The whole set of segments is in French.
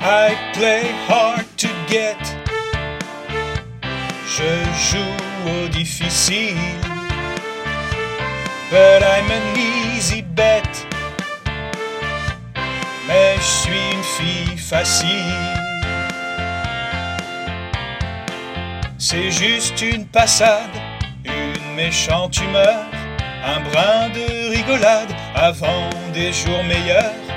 I play hard to get. Je joue au difficile. But I'm an easy bet. Mais je suis une fille facile. C'est juste une passade, une méchante humeur, un brin de rigolade avant des jours meilleurs.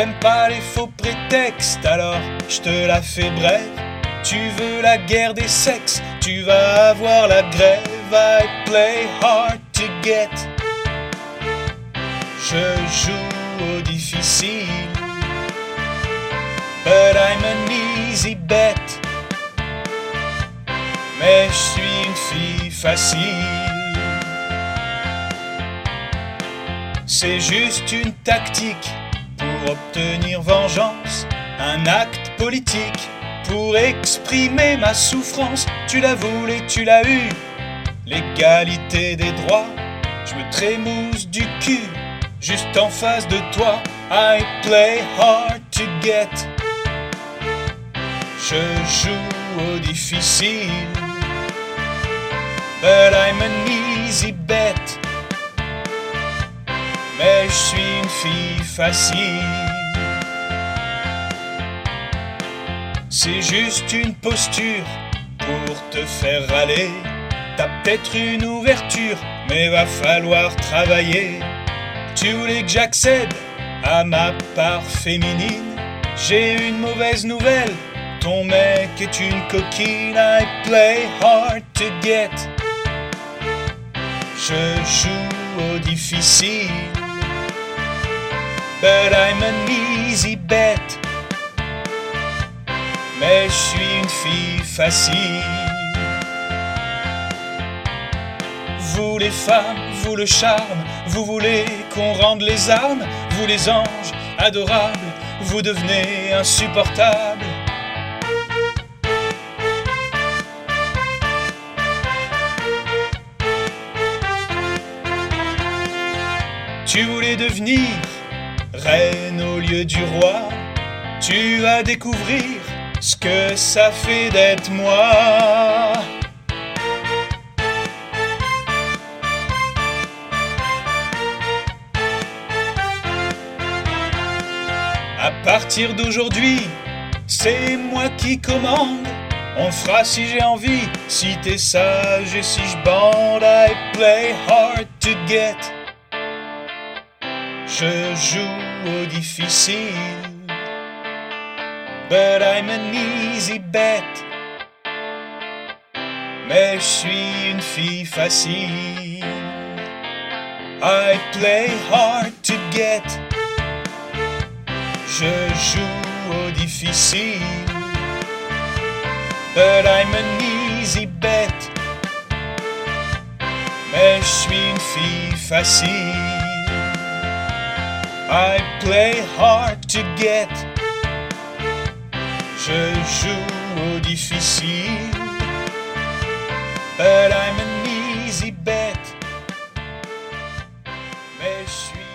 T'aimes pas les faux prétextes, alors je te la fais brève. Tu veux la guerre des sexes, tu vas avoir la grève. I play hard to get. Je joue au difficile. But I'm an easy bet. Mais je suis une fille facile. C'est juste une tactique pour obtenir vengeance, un acte politique pour exprimer ma souffrance. Tu l'as voulu, tu l'as eu, l'égalité des droits. Je me trémousse du cul, juste en face de toi. I play hard to get. Je joue au difficile. But I'm an easy bet. Mais je suis une fille C'est juste une posture pour te faire râler. T'as peut-être une ouverture, mais va falloir travailler. Tu voulais que j'accède à ma part féminine. J'ai une mauvaise nouvelle. Ton mec est une coquine. I play hard to get. Je joue au difficile. But I'm an easy bet. Mais je suis une fille facile. Vous les femmes, vous le charme, vous voulez qu'on rende les armes, vous les anges adorables, vous devenez insupportables. Tu voulais devenir reine au lieu du roi. Tu vas découvrir ce que ça fait d'être moi. À partir d'aujourd'hui, c'est moi qui commande. On fera si j'ai envie, si t'es sage et si je bande. I play hard to get. Je joue au difficile. But I'm an easy bet. Mais je suis une fille facile. I play hard to get. Je joue au difficile. But I'm an easy bet. Mais je suis une fille facile. I play hard to get. Je joue au difficile. But I'm an easy bet. Mais je suis